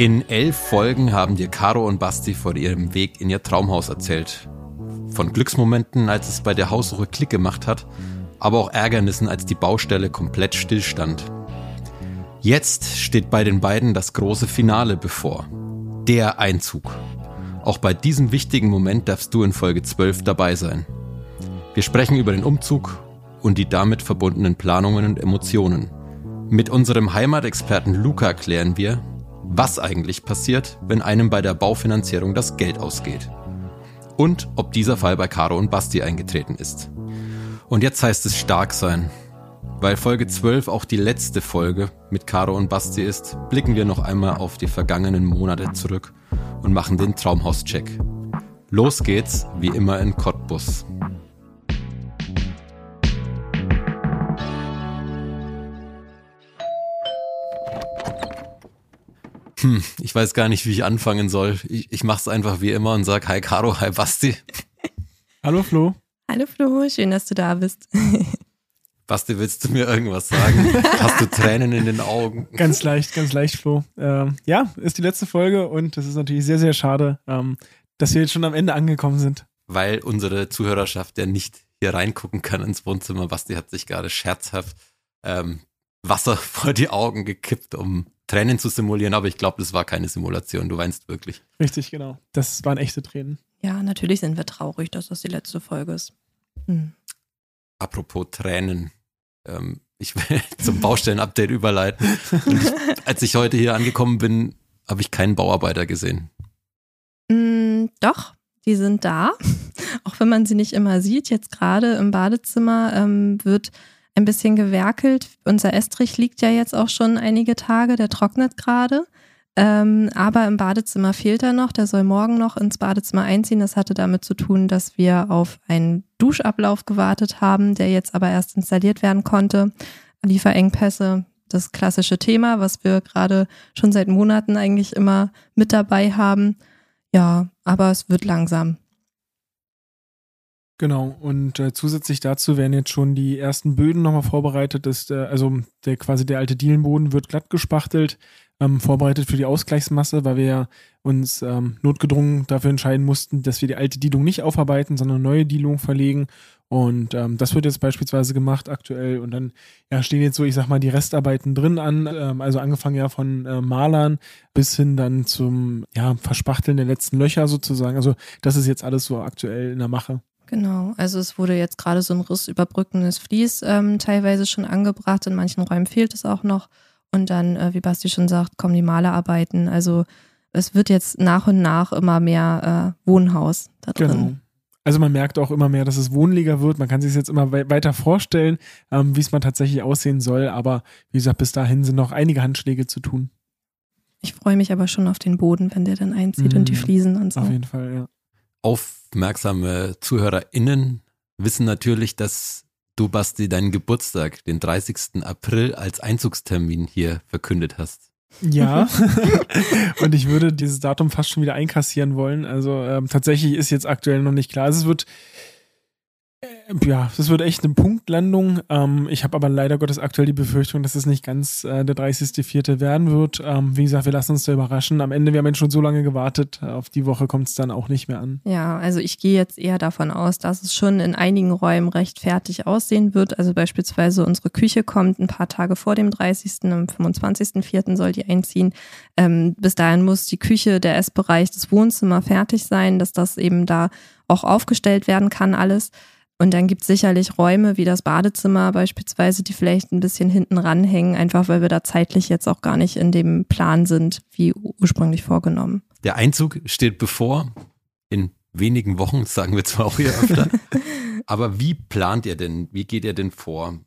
In elf Folgen haben dir Caro und Basti vor ihrem Weg in ihr Traumhaus erzählt. Von Glücksmomenten, als es bei der Haussuche Klick gemacht hat, aber auch Ärgernissen, als die Baustelle komplett stillstand. Jetzt steht bei den beiden das große Finale bevor. Der Einzug. Auch bei diesem wichtigen Moment darfst du in Folge 12 dabei sein. Wir sprechen über den Umzug und die damit verbundenen Planungen und Emotionen. Mit unserem Heimatexperten Luca klären wir, was eigentlich passiert, wenn einem bei der Baufinanzierung das Geld ausgeht. Und ob dieser Fall bei Caro und Basti eingetreten ist. Und jetzt heißt es stark sein. Weil Folge 12 auch die letzte Folge mit Caro und Basti ist, blicken wir noch einmal auf die vergangenen Monate zurück und machen den Traumhaus-Check. Los geht's, wie immer in Cottbus. Hm, ich weiß gar nicht, wie ich anfangen soll. Ich, ich mach's einfach wie immer und sag Hi Caro, hi Basti. Hallo Flo. Hallo Flo, schön, dass du da bist. Basti, willst du mir irgendwas sagen? Hast du Tränen in den Augen? Ganz leicht, ganz leicht, Flo. Ähm, ja, ist die letzte Folge und es ist natürlich sehr, sehr schade, ähm, dass wir jetzt schon am Ende angekommen sind. Weil unsere Zuhörerschaft ja nicht hier reingucken kann ins Wohnzimmer. Basti hat sich gerade scherzhaft ähm, Wasser vor die Augen gekippt, um Tränen zu simulieren, aber ich glaube, das war keine Simulation. Du weinst wirklich. Richtig, genau. Das waren echte Tränen. Ja, natürlich sind wir traurig, dass das die letzte Folge ist. Hm. Apropos Tränen. Ähm, ich will zum Baustellen-Update überleiten. Ich, als ich heute hier angekommen bin, habe ich keinen Bauarbeiter gesehen. Mm, doch, die sind da. Auch wenn man sie nicht immer sieht. Jetzt gerade im Badezimmer ähm, wird ein bisschen gewerkelt. Unser Estrich liegt ja jetzt auch schon einige Tage, der trocknet gerade. Ähm, aber im Badezimmer fehlt er noch. Der soll morgen noch ins Badezimmer einziehen. Das hatte damit zu tun, dass wir auf einen Duschablauf gewartet haben, der jetzt aber erst installiert werden konnte. Lieferengpässe, das klassische Thema, was wir gerade schon seit Monaten eigentlich immer mit dabei haben. Ja, aber es wird langsam. Genau, und äh, zusätzlich dazu werden jetzt schon die ersten Böden nochmal vorbereitet. Ist, äh, also der quasi der alte Dielenboden wird glatt gespachtelt, ähm, vorbereitet für die Ausgleichsmasse, weil wir ja uns ähm, notgedrungen dafür entscheiden mussten, dass wir die alte Dielung nicht aufarbeiten, sondern neue Dielung verlegen. Und ähm, das wird jetzt beispielsweise gemacht aktuell. Und dann ja, stehen jetzt so, ich sag mal, die Restarbeiten drin an. Ähm, also angefangen ja von äh, Malern bis hin dann zum ja, Verspachteln der letzten Löcher sozusagen. Also das ist jetzt alles so aktuell in der Mache. Genau, also es wurde jetzt gerade so ein rissüberbrückendes Vlies ähm, teilweise schon angebracht, in manchen Räumen fehlt es auch noch. Und dann, äh, wie Basti schon sagt, kommen die Malerarbeiten. Also es wird jetzt nach und nach immer mehr äh, Wohnhaus da drin. Genau. Also man merkt auch immer mehr, dass es wohnlicher wird. Man kann sich jetzt immer we weiter vorstellen, ähm, wie es mal tatsächlich aussehen soll. Aber wie gesagt, bis dahin sind noch einige Handschläge zu tun. Ich freue mich aber schon auf den Boden, wenn der dann einzieht mm, und die mhm. Fliesen und so. Auf jeden Fall, ja aufmerksame ZuhörerInnen wissen natürlich, dass du, Basti, deinen Geburtstag, den 30. April, als Einzugstermin hier verkündet hast. Ja, und ich würde dieses Datum fast schon wieder einkassieren wollen. Also ähm, tatsächlich ist jetzt aktuell noch nicht klar. Also es wird ja, das wird echt eine Punktlandung. Ähm, ich habe aber leider Gottes aktuell die Befürchtung, dass es nicht ganz äh, der 30.04. werden wird. Ähm, wie gesagt, wir lassen uns da überraschen. Am Ende, wir haben jetzt schon so lange gewartet. Auf die Woche kommt es dann auch nicht mehr an. Ja, also ich gehe jetzt eher davon aus, dass es schon in einigen Räumen recht fertig aussehen wird. Also beispielsweise unsere Küche kommt ein paar Tage vor dem 30. Am 25.04. soll die einziehen. Ähm, bis dahin muss die Küche, der Essbereich, das Wohnzimmer fertig sein, dass das eben da auch aufgestellt werden kann, alles. Und dann gibt es sicherlich Räume wie das Badezimmer beispielsweise, die vielleicht ein bisschen hinten ranhängen, einfach weil wir da zeitlich jetzt auch gar nicht in dem Plan sind, wie ursprünglich vorgenommen. Der Einzug steht bevor. In wenigen Wochen, sagen wir zwar auch hier öfter. Aber wie plant ihr denn? Wie geht ihr denn vor?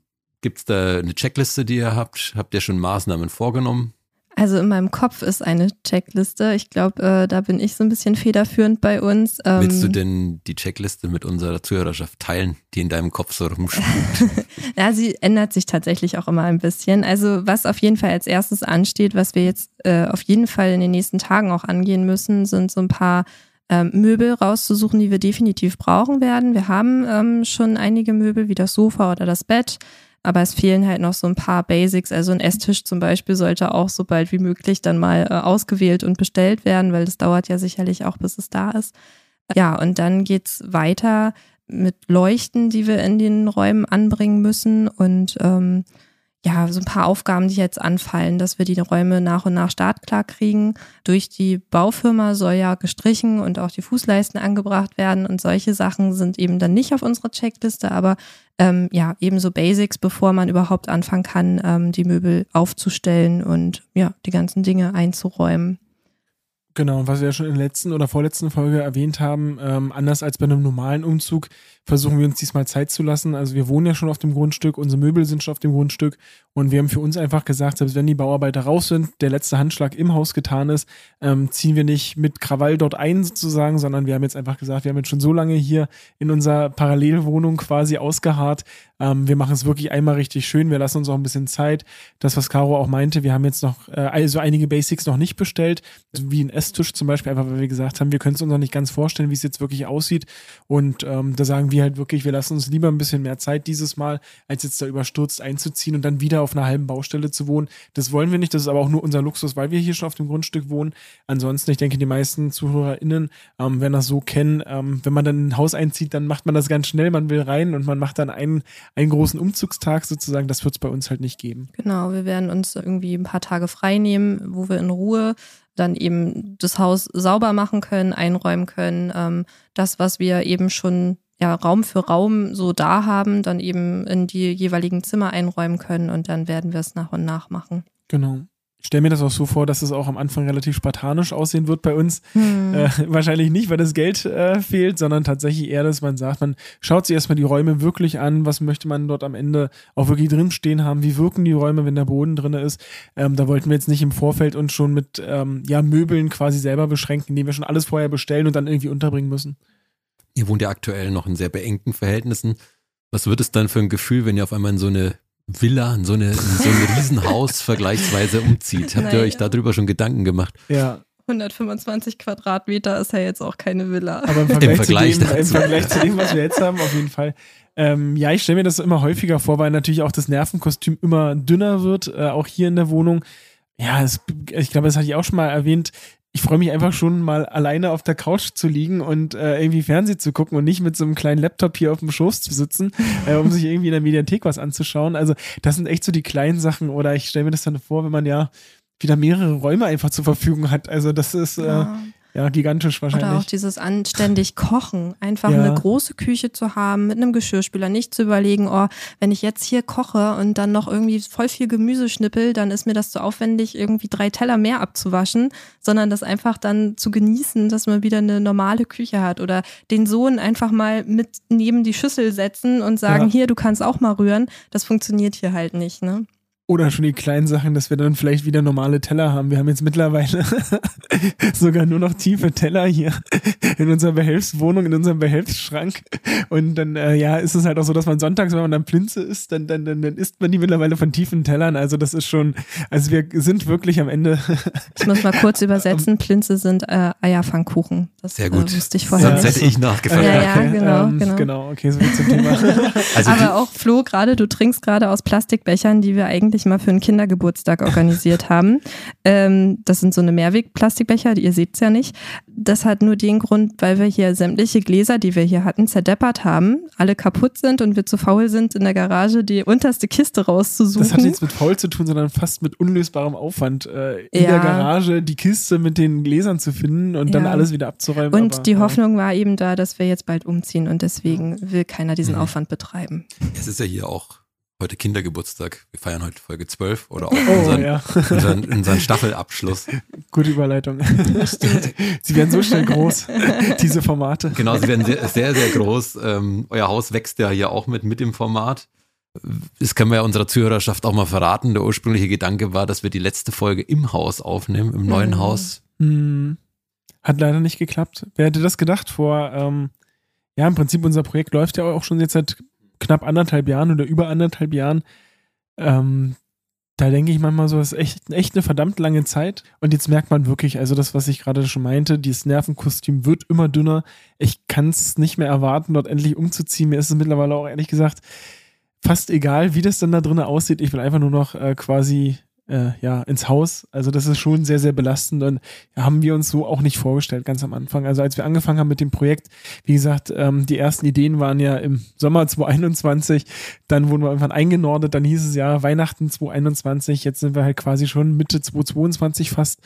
Gibt es da eine Checkliste, die ihr habt? Habt ihr schon Maßnahmen vorgenommen? Also in meinem Kopf ist eine Checkliste. Ich glaube, äh, da bin ich so ein bisschen federführend bei uns. Ähm, Willst du denn die Checkliste mit unserer Zuhörerschaft teilen, die in deinem Kopf so rumspukt? ja, sie ändert sich tatsächlich auch immer ein bisschen. Also was auf jeden Fall als erstes ansteht, was wir jetzt äh, auf jeden Fall in den nächsten Tagen auch angehen müssen, sind so ein paar ähm, Möbel rauszusuchen, die wir definitiv brauchen werden. Wir haben ähm, schon einige Möbel wie das Sofa oder das Bett. Aber es fehlen halt noch so ein paar Basics. Also ein Esstisch zum Beispiel sollte auch so bald wie möglich dann mal äh, ausgewählt und bestellt werden, weil das dauert ja sicherlich auch, bis es da ist. Ja, und dann geht's weiter mit Leuchten, die wir in den Räumen anbringen müssen und ähm, ja, so ein paar Aufgaben, die jetzt anfallen, dass wir die Räume nach und nach startklar kriegen. Durch die Baufirma soll ja gestrichen und auch die Fußleisten angebracht werden und solche Sachen sind eben dann nicht auf unserer Checkliste, aber ähm, ja, ebenso Basics, bevor man überhaupt anfangen kann, ähm, die Möbel aufzustellen und ja, die ganzen Dinge einzuräumen. Genau, was wir ja schon in der letzten oder vorletzten Folge erwähnt haben, ähm, anders als bei einem normalen Umzug versuchen wir uns diesmal Zeit zu lassen. Also wir wohnen ja schon auf dem Grundstück, unsere Möbel sind schon auf dem Grundstück und wir haben für uns einfach gesagt, selbst wenn die Bauarbeiter raus sind, der letzte Handschlag im Haus getan ist, ähm, ziehen wir nicht mit Krawall dort ein sozusagen, sondern wir haben jetzt einfach gesagt, wir haben jetzt schon so lange hier in unserer Parallelwohnung quasi ausgeharrt. Ähm, wir machen es wirklich einmal richtig schön, wir lassen uns auch ein bisschen Zeit. Das, was Caro auch meinte, wir haben jetzt noch äh, also einige Basics noch nicht bestellt, wie ein Esstisch zum Beispiel, einfach weil wir gesagt haben, wir können es uns noch nicht ganz vorstellen, wie es jetzt wirklich aussieht. Und ähm, da sagen wir halt wirklich, wir lassen uns lieber ein bisschen mehr Zeit dieses Mal, als jetzt da überstürzt einzuziehen und dann wieder auf einer halben Baustelle zu wohnen. Das wollen wir nicht, das ist aber auch nur unser Luxus, weil wir hier schon auf dem Grundstück wohnen. Ansonsten, ich denke, die meisten ZuhörerInnen ähm, werden das so kennen. Ähm, wenn man dann in ein Haus einzieht, dann macht man das ganz schnell, man will rein und man macht dann einen, einen großen Umzugstag sozusagen. Das wird es bei uns halt nicht geben. Genau, wir werden uns irgendwie ein paar Tage frei nehmen, wo wir in Ruhe dann eben das Haus sauber machen können, einräumen können. Ähm, das, was wir eben schon ja, Raum für Raum so da haben, dann eben in die jeweiligen Zimmer einräumen können und dann werden wir es nach und nach machen. Genau. Ich stelle mir das auch so vor, dass es auch am Anfang relativ spartanisch aussehen wird bei uns. Hm. Äh, wahrscheinlich nicht, weil das Geld äh, fehlt, sondern tatsächlich eher, dass man sagt, man schaut sich erstmal die Räume wirklich an, was möchte man dort am Ende auch wirklich drinstehen haben, wie wirken die Räume, wenn der Boden drin ist. Ähm, da wollten wir jetzt nicht im Vorfeld uns schon mit ähm, ja, Möbeln quasi selber beschränken, indem wir schon alles vorher bestellen und dann irgendwie unterbringen müssen. Ihr wohnt ja aktuell noch in sehr beengten Verhältnissen. Was wird es dann für ein Gefühl, wenn ihr auf einmal in so eine Villa, in so, eine, in so ein Riesenhaus vergleichsweise umzieht? Habt ihr naja. euch darüber schon Gedanken gemacht? Ja. 125 Quadratmeter ist ja jetzt auch keine Villa. Aber im Vergleich, Im Vergleich, zu, dem, im Vergleich zu dem, was wir jetzt haben, auf jeden Fall. Ähm, ja, ich stelle mir das immer häufiger vor, weil natürlich auch das Nervenkostüm immer dünner wird, äh, auch hier in der Wohnung. Ja, es, ich glaube, das hatte ich auch schon mal erwähnt ich freue mich einfach schon mal alleine auf der Couch zu liegen und äh, irgendwie Fernsehen zu gucken und nicht mit so einem kleinen Laptop hier auf dem Schoß zu sitzen, äh, um sich irgendwie in der Mediathek was anzuschauen. Also das sind echt so die kleinen Sachen oder ich stelle mir das dann vor, wenn man ja wieder mehrere Räume einfach zur Verfügung hat. Also das ist äh, ja. Gigantisch wahrscheinlich. Oder auch dieses anständig Kochen. Einfach ja. eine große Küche zu haben mit einem Geschirrspüler. Nicht zu überlegen, oh, wenn ich jetzt hier koche und dann noch irgendwie voll viel Gemüse schnippel, dann ist mir das zu so aufwendig, irgendwie drei Teller mehr abzuwaschen, sondern das einfach dann zu genießen, dass man wieder eine normale Küche hat. Oder den Sohn einfach mal mit neben die Schüssel setzen und sagen, ja. hier, du kannst auch mal rühren. Das funktioniert hier halt nicht, ne? Oder schon die kleinen Sachen, dass wir dann vielleicht wieder normale Teller haben. Wir haben jetzt mittlerweile sogar nur noch tiefe Teller hier in unserer Behelfswohnung, in unserem Behelfsschrank. Und dann, äh, ja, ist es halt auch so, dass man sonntags, wenn man dann Plinze isst, dann, dann, dann, dann isst man die mittlerweile von tiefen Tellern. Also das ist schon, also wir sind wirklich am Ende. ich muss mal kurz übersetzen. Plinze sind äh, Eierpfannkuchen. Das Sehr gut. Äh, wusste ich vorher Sonst hätte ich nachgefragt. Ja, ja, genau, ähm, genau. Genau, okay, so viel zum Thema. Also Aber auch Flo, gerade du trinkst gerade aus Plastikbechern, die wir eigentlich eigentlich mal für einen Kindergeburtstag organisiert haben. Ähm, das sind so eine Mehrweg-Plastikbecher, ihr seht es ja nicht. Das hat nur den Grund, weil wir hier sämtliche Gläser, die wir hier hatten, zerdeppert haben, alle kaputt sind und wir zu faul sind, in der Garage die unterste Kiste rauszusuchen. Das hat nichts mit faul zu tun, sondern fast mit unlösbarem Aufwand, äh, in ja. der Garage die Kiste mit den Gläsern zu finden und ja. dann alles wieder abzuräumen. Und aber, die Hoffnung war eben da, dass wir jetzt bald umziehen und deswegen will keiner diesen mhm. Aufwand betreiben. Es ist ja hier auch heute Kindergeburtstag. Wir feiern heute Folge 12 oder auch oh, unseren, ja. unseren, unseren Staffelabschluss. Gute Überleitung. sie werden so schnell groß, diese Formate. Genau, sie werden sehr, sehr, sehr groß. Ähm, euer Haus wächst ja hier auch mit, mit dem Format. Das können wir ja unserer Zuhörerschaft auch mal verraten. Der ursprüngliche Gedanke war, dass wir die letzte Folge im Haus aufnehmen, im neuen mhm. Haus. Mhm. Hat leider nicht geklappt. Wer hätte das gedacht vor, ähm, ja, im Prinzip unser Projekt läuft ja auch schon jetzt seit knapp anderthalb Jahren oder über anderthalb Jahren. Ähm, da denke ich manchmal so, das ist echt, echt eine verdammt lange Zeit. Und jetzt merkt man wirklich, also das, was ich gerade schon meinte, dieses Nervenkostüm wird immer dünner. Ich kann es nicht mehr erwarten, dort endlich umzuziehen. Mir ist es mittlerweile auch ehrlich gesagt fast egal, wie das dann da drinnen aussieht. Ich will einfach nur noch äh, quasi äh, ja, ins Haus. Also das ist schon sehr, sehr belastend und haben wir uns so auch nicht vorgestellt ganz am Anfang. Also als wir angefangen haben mit dem Projekt, wie gesagt, ähm, die ersten Ideen waren ja im Sommer 2021, dann wurden wir irgendwann eingenordet, dann hieß es ja Weihnachten 2021, jetzt sind wir halt quasi schon Mitte 2022 fast.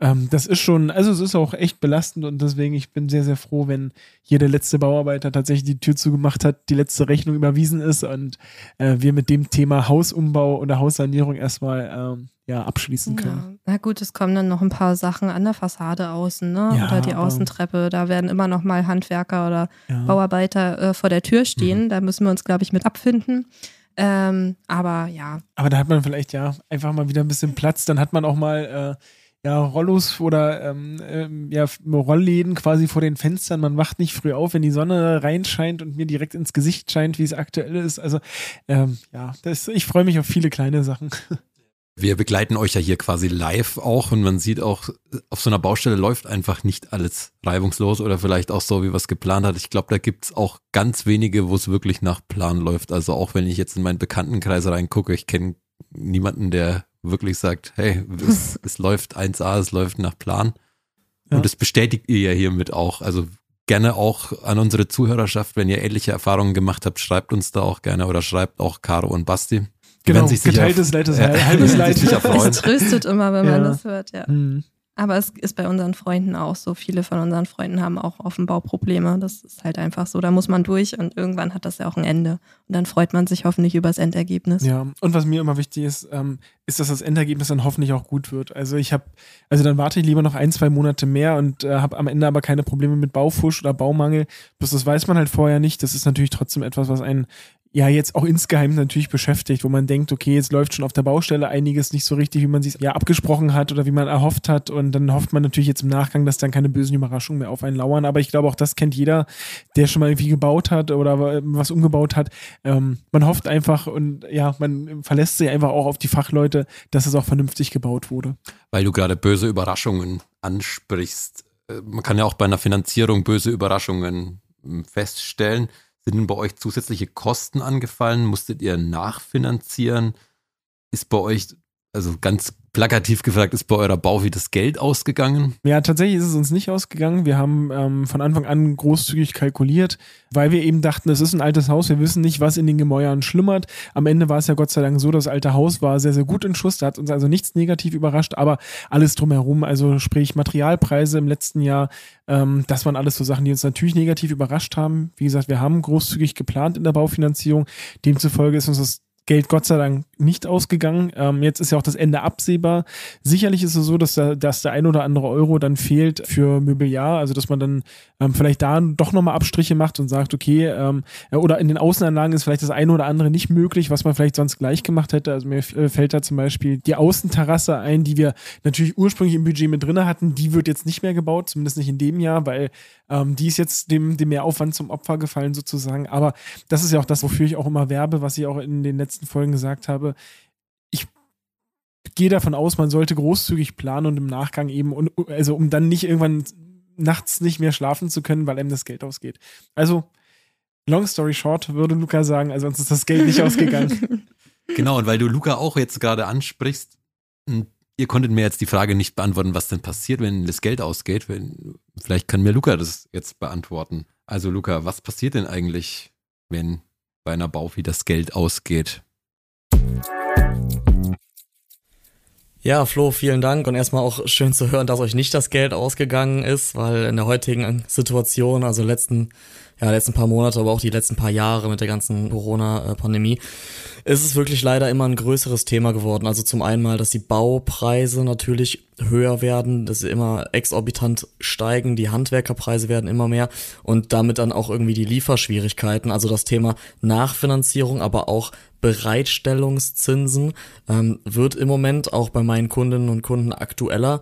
Ähm, das ist schon, also es ist auch echt belastend und deswegen, ich bin sehr, sehr froh, wenn hier der letzte Bauarbeiter tatsächlich die Tür zugemacht hat, die letzte Rechnung überwiesen ist und äh, wir mit dem Thema Hausumbau oder Haussanierung erstmal ähm, ja, abschließen können. Ja. Na gut, es kommen dann noch ein paar Sachen an der Fassade außen, ne? Ja, oder die Außentreppe. Da werden immer noch mal Handwerker oder ja. Bauarbeiter äh, vor der Tür stehen. Mhm. Da müssen wir uns, glaube ich, mit abfinden. Ähm, aber ja. Aber da hat man vielleicht ja einfach mal wieder ein bisschen Platz. Dann hat man auch mal äh, ja, Rollos oder ähm, ähm, ja, Rollläden quasi vor den Fenstern. Man wacht nicht früh auf, wenn die Sonne reinscheint und mir direkt ins Gesicht scheint, wie es aktuell ist. Also ähm, ja, das, ich freue mich auf viele kleine Sachen. Wir begleiten euch ja hier quasi live auch und man sieht auch, auf so einer Baustelle läuft einfach nicht alles reibungslos oder vielleicht auch so, wie was geplant hat. Ich glaube, da gibt's auch ganz wenige, wo es wirklich nach Plan läuft. Also auch wenn ich jetzt in meinen Bekanntenkreis reingucke, ich kenne niemanden, der wirklich sagt, hey, es, es läuft 1A, es läuft nach Plan. Ja. Und das bestätigt ihr ja hiermit auch. Also gerne auch an unsere Zuhörerschaft, wenn ihr ähnliche Erfahrungen gemacht habt, schreibt uns da auch gerne oder schreibt auch Caro und Basti. Genau, geteiltes Leid ist äh, halbes Leid. Es tröstet immer, wenn man das hört, ja. Mhm. Aber es ist bei unseren Freunden auch so. Viele von unseren Freunden haben auch auf dem Bau Probleme. Das ist halt einfach so. Da muss man durch und irgendwann hat das ja auch ein Ende. Und dann freut man sich hoffentlich über das Endergebnis. Ja, und was mir immer wichtig ist, ähm, ist, dass das Endergebnis dann hoffentlich auch gut wird. Also ich habe, also dann warte ich lieber noch ein, zwei Monate mehr und äh, habe am Ende aber keine Probleme mit Baufusch oder Baumangel. Bloß das weiß man halt vorher nicht. Das ist natürlich trotzdem etwas, was einen ja jetzt auch insgeheim natürlich beschäftigt, wo man denkt, okay, jetzt läuft schon auf der Baustelle einiges nicht so richtig, wie man sich ja abgesprochen hat oder wie man erhofft hat und dann hofft man natürlich jetzt im Nachgang, dass dann keine bösen Überraschungen mehr auf einen lauern, aber ich glaube auch das kennt jeder, der schon mal irgendwie gebaut hat oder was umgebaut hat. Ähm, man hofft einfach und ja, man verlässt sich einfach auch auf die Fachleute, dass es auch vernünftig gebaut wurde. Weil du gerade böse Überraschungen ansprichst. Äh, man kann ja auch bei einer Finanzierung böse Überraschungen hm, feststellen. Sind bei euch zusätzliche Kosten angefallen? Musstet ihr nachfinanzieren? Ist bei euch, also ganz plakativ gefragt, ist bei eurer Bauwie das Geld ausgegangen? Ja, tatsächlich ist es uns nicht ausgegangen. Wir haben ähm, von Anfang an großzügig kalkuliert, weil wir eben dachten, es ist ein altes Haus, wir wissen nicht, was in den Gemäuern schlummert. Am Ende war es ja Gott sei Dank so, das alte Haus war sehr, sehr gut in Schuss, da hat uns also nichts negativ überrascht, aber alles drumherum, also sprich Materialpreise im letzten Jahr, ähm, das waren alles so Sachen, die uns natürlich negativ überrascht haben. Wie gesagt, wir haben großzügig geplant in der Baufinanzierung, demzufolge ist uns das Geld Gott sei Dank nicht ausgegangen. Ähm, jetzt ist ja auch das Ende absehbar. Sicherlich ist es so, dass, da, dass der ein oder andere Euro dann fehlt für Möbeljahr, also dass man dann ähm, vielleicht da doch nochmal Abstriche macht und sagt, okay, ähm, oder in den Außenanlagen ist vielleicht das eine oder andere nicht möglich, was man vielleicht sonst gleich gemacht hätte. Also mir äh, fällt da zum Beispiel die Außenterrasse ein, die wir natürlich ursprünglich im Budget mit drin hatten. Die wird jetzt nicht mehr gebaut, zumindest nicht in dem Jahr, weil ähm, die ist jetzt dem, dem Mehraufwand zum Opfer gefallen sozusagen. Aber das ist ja auch das, wofür ich auch immer werbe, was ich auch in den letzten Folgen gesagt habe. Ich gehe davon aus, man sollte großzügig planen und im Nachgang eben, also um dann nicht irgendwann nachts nicht mehr schlafen zu können, weil einem das Geld ausgeht. Also, long story short, würde Luca sagen, also uns ist das Geld nicht ausgegangen. Genau, und weil du Luca auch jetzt gerade ansprichst, ihr konntet mir jetzt die Frage nicht beantworten, was denn passiert, wenn das Geld ausgeht. Wenn, vielleicht kann mir Luca das jetzt beantworten. Also Luca, was passiert denn eigentlich, wenn bei einer Baufi das Geld ausgeht? Ja, Flo, vielen Dank und erstmal auch schön zu hören, dass euch nicht das Geld ausgegangen ist, weil in der heutigen Situation, also letzten, ja, letzten paar Monate, aber auch die letzten paar Jahre mit der ganzen Corona-Pandemie, ist es wirklich leider immer ein größeres Thema geworden. Also zum einen mal, dass die Baupreise natürlich höher werden, dass sie immer exorbitant steigen, die Handwerkerpreise werden immer mehr und damit dann auch irgendwie die Lieferschwierigkeiten, also das Thema Nachfinanzierung, aber auch Bereitstellungszinsen ähm, wird im Moment auch bei meinen Kundinnen und Kunden aktueller.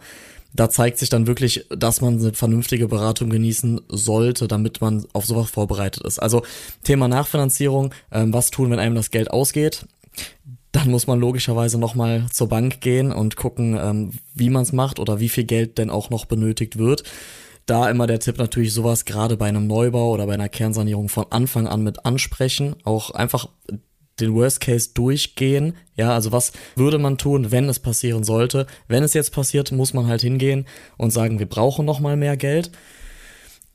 Da zeigt sich dann wirklich, dass man eine vernünftige Beratung genießen sollte, damit man auf sowas vorbereitet ist. Also Thema Nachfinanzierung, ähm, was tun, wenn einem das Geld ausgeht? Dann muss man logischerweise nochmal zur Bank gehen und gucken, ähm, wie man es macht oder wie viel Geld denn auch noch benötigt wird da immer der Tipp natürlich sowas gerade bei einem Neubau oder bei einer Kernsanierung von Anfang an mit ansprechen. Auch einfach den Worst Case durchgehen. Ja, also was würde man tun, wenn es passieren sollte? Wenn es jetzt passiert, muss man halt hingehen und sagen, wir brauchen noch mal mehr Geld.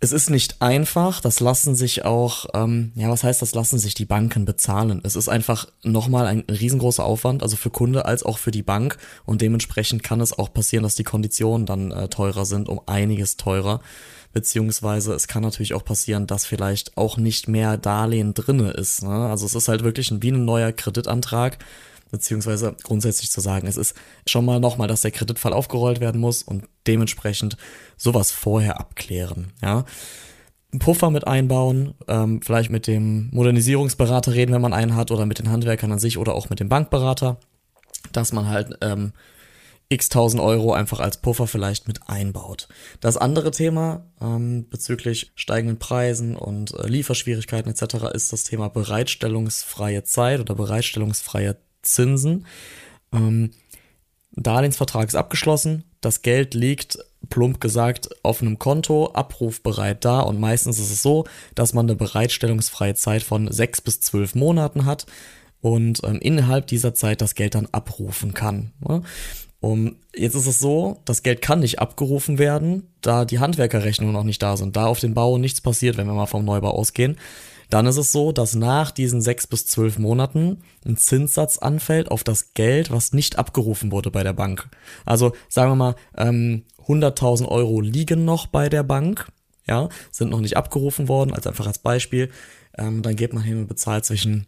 Es ist nicht einfach, das lassen sich auch, ähm, ja, was heißt, das lassen sich die Banken bezahlen. Es ist einfach nochmal ein riesengroßer Aufwand, also für Kunde als auch für die Bank und dementsprechend kann es auch passieren, dass die Konditionen dann äh, teurer sind, um einiges teurer beziehungsweise es kann natürlich auch passieren, dass vielleicht auch nicht mehr Darlehen drinne ist. Ne? Also es ist halt wirklich ein, wie ein neuer Kreditantrag, beziehungsweise grundsätzlich zu sagen, es ist schon mal nochmal, dass der Kreditfall aufgerollt werden muss und dementsprechend sowas vorher abklären. Ja. Puffer mit einbauen, ähm, vielleicht mit dem Modernisierungsberater reden, wenn man einen hat, oder mit den Handwerkern an sich oder auch mit dem Bankberater, dass man halt ähm, x tausend Euro einfach als Puffer vielleicht mit einbaut. Das andere Thema ähm, bezüglich steigenden Preisen und äh, Lieferschwierigkeiten etc. ist das Thema bereitstellungsfreie Zeit oder bereitstellungsfreie Zinsen. Ähm, Darlehensvertrag ist abgeschlossen, das Geld liegt plump gesagt auf einem Konto abrufbereit da und meistens ist es so, dass man eine bereitstellungsfreie Zeit von sechs bis zwölf Monaten hat und ähm, innerhalb dieser Zeit das Geld dann abrufen kann. Ne? Um, jetzt ist es so, das Geld kann nicht abgerufen werden, da die Handwerkerrechnungen noch nicht da sind, da auf dem Bau nichts passiert, wenn wir mal vom Neubau ausgehen. Dann ist es so, dass nach diesen sechs bis zwölf Monaten ein Zinssatz anfällt auf das Geld, was nicht abgerufen wurde bei der Bank. Also sagen wir mal, ähm, 100.000 Euro liegen noch bei der Bank, ja, sind noch nicht abgerufen worden, als einfach als Beispiel. Ähm, dann geht man hin und bezahlt zwischen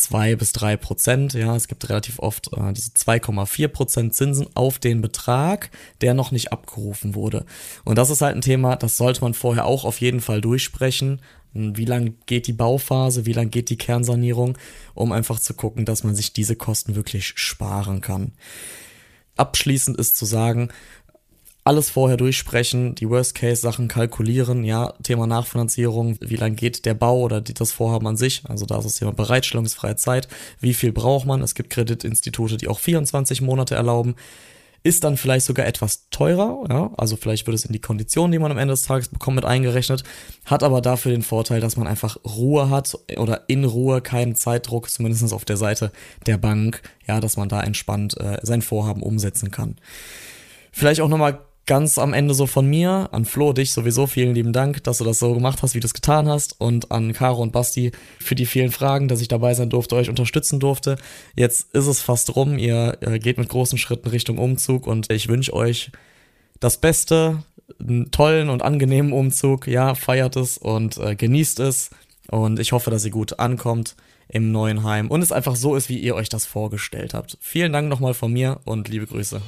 zwei bis drei Prozent. Ja, es gibt relativ oft äh, diese 2,4 Prozent Zinsen auf den Betrag, der noch nicht abgerufen wurde. Und das ist halt ein Thema, das sollte man vorher auch auf jeden Fall durchsprechen. Wie lang geht die Bauphase? Wie lang geht die Kernsanierung? Um einfach zu gucken, dass man sich diese Kosten wirklich sparen kann. Abschließend ist zu sagen, alles vorher durchsprechen, die Worst-Case-Sachen kalkulieren, ja, Thema Nachfinanzierung, wie lang geht der Bau oder das Vorhaben an sich, also da ist das Thema bereitstellungsfreie Zeit, wie viel braucht man, es gibt Kreditinstitute, die auch 24 Monate erlauben, ist dann vielleicht sogar etwas teurer, ja, also vielleicht wird es in die Konditionen, die man am Ende des Tages bekommt, mit eingerechnet, hat aber dafür den Vorteil, dass man einfach Ruhe hat oder in Ruhe keinen Zeitdruck, zumindest auf der Seite der Bank, ja, dass man da entspannt äh, sein Vorhaben umsetzen kann. Vielleicht auch nochmal ganz am Ende so von mir, an Flo, dich sowieso vielen lieben Dank, dass du das so gemacht hast, wie du es getan hast und an Caro und Basti für die vielen Fragen, dass ich dabei sein durfte, euch unterstützen durfte. Jetzt ist es fast rum, ihr, ihr geht mit großen Schritten Richtung Umzug und ich wünsche euch das Beste, einen tollen und angenehmen Umzug, ja, feiert es und äh, genießt es und ich hoffe, dass ihr gut ankommt im neuen Heim und es einfach so ist, wie ihr euch das vorgestellt habt. Vielen Dank nochmal von mir und liebe Grüße.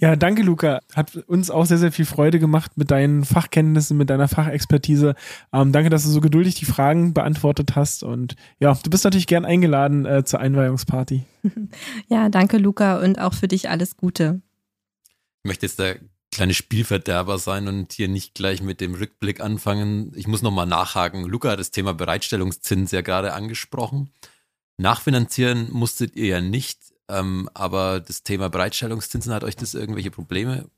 Ja, danke, Luca. Hat uns auch sehr, sehr viel Freude gemacht mit deinen Fachkenntnissen, mit deiner Fachexpertise. Ähm, danke, dass du so geduldig die Fragen beantwortet hast. Und ja, du bist natürlich gern eingeladen äh, zur Einweihungsparty. Ja, danke, Luca, und auch für dich alles Gute. Ich möchte jetzt der kleine Spielverderber sein und hier nicht gleich mit dem Rückblick anfangen. Ich muss nochmal nachhaken. Luca hat das Thema Bereitstellungszins ja gerade angesprochen. Nachfinanzieren musstet ihr ja nicht. Ähm, aber das Thema Bereitstellungszinsen, hat euch das irgendwelche Probleme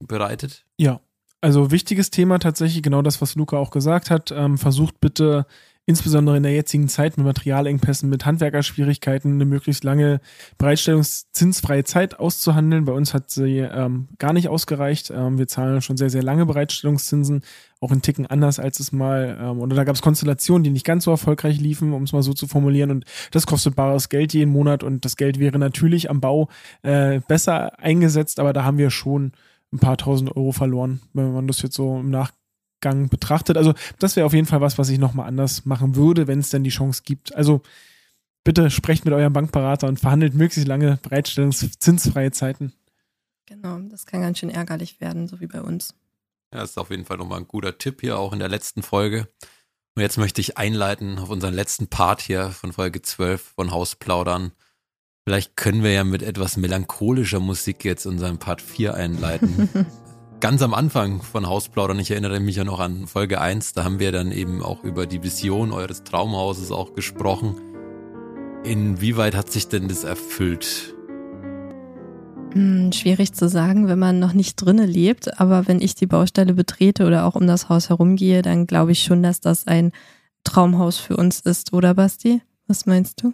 bereitet? Ja, also wichtiges Thema tatsächlich, genau das, was Luca auch gesagt hat. Ähm, versucht bitte insbesondere in der jetzigen Zeit mit Materialengpässen, mit Handwerkerschwierigkeiten eine möglichst lange Bereitstellungszinsfreie Zeit auszuhandeln. Bei uns hat sie ähm, gar nicht ausgereicht. Ähm, wir zahlen schon sehr, sehr lange Bereitstellungszinsen, auch in Ticken anders als es mal, ähm, oder da gab es Konstellationen, die nicht ganz so erfolgreich liefen, um es mal so zu formulieren. Und das kostet bares Geld jeden Monat und das Geld wäre natürlich am Bau äh, besser eingesetzt, aber da haben wir schon ein paar tausend Euro verloren, wenn man das jetzt so im Nachgang Gang betrachtet. Also das wäre auf jeden Fall was, was ich nochmal anders machen würde, wenn es denn die Chance gibt. Also bitte sprecht mit eurem Bankberater und verhandelt möglichst lange bereitstellungszinsfreie Zeiten. Genau, das kann ganz schön ärgerlich werden, so wie bei uns. Ja, das ist auf jeden Fall nochmal ein guter Tipp hier auch in der letzten Folge. Und jetzt möchte ich einleiten auf unseren letzten Part hier von Folge 12 von Hausplaudern. Vielleicht können wir ja mit etwas melancholischer Musik jetzt unseren Part 4 einleiten. ganz am Anfang von Hausplaudern, ich erinnere mich ja noch an Folge 1, da haben wir dann eben auch über die Vision eures Traumhauses auch gesprochen. Inwieweit hat sich denn das erfüllt? Hm, schwierig zu sagen, wenn man noch nicht drinne lebt, aber wenn ich die Baustelle betrete oder auch um das Haus herumgehe, dann glaube ich schon, dass das ein Traumhaus für uns ist, oder Basti? Was meinst du?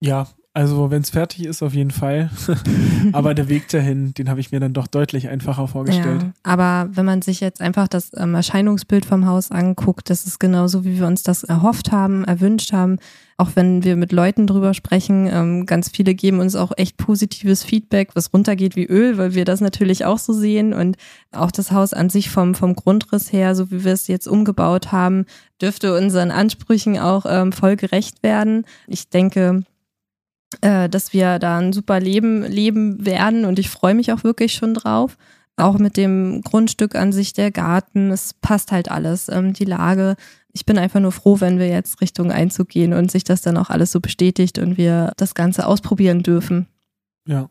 Ja, also wenn es fertig ist, auf jeden Fall. aber der Weg dahin, den habe ich mir dann doch deutlich einfacher vorgestellt. Ja, aber wenn man sich jetzt einfach das ähm, Erscheinungsbild vom Haus anguckt, das ist genauso, wie wir uns das erhofft haben, erwünscht haben. Auch wenn wir mit Leuten drüber sprechen, ähm, ganz viele geben uns auch echt positives Feedback, was runtergeht wie Öl, weil wir das natürlich auch so sehen. Und auch das Haus an sich vom, vom Grundriss her, so wie wir es jetzt umgebaut haben, dürfte unseren Ansprüchen auch ähm, voll gerecht werden. Ich denke, äh, dass wir da ein super Leben leben werden und ich freue mich auch wirklich schon drauf. Auch mit dem Grundstück an sich, der Garten, es passt halt alles, ähm, die Lage. Ich bin einfach nur froh, wenn wir jetzt Richtung Einzug gehen und sich das dann auch alles so bestätigt und wir das Ganze ausprobieren dürfen. Ja.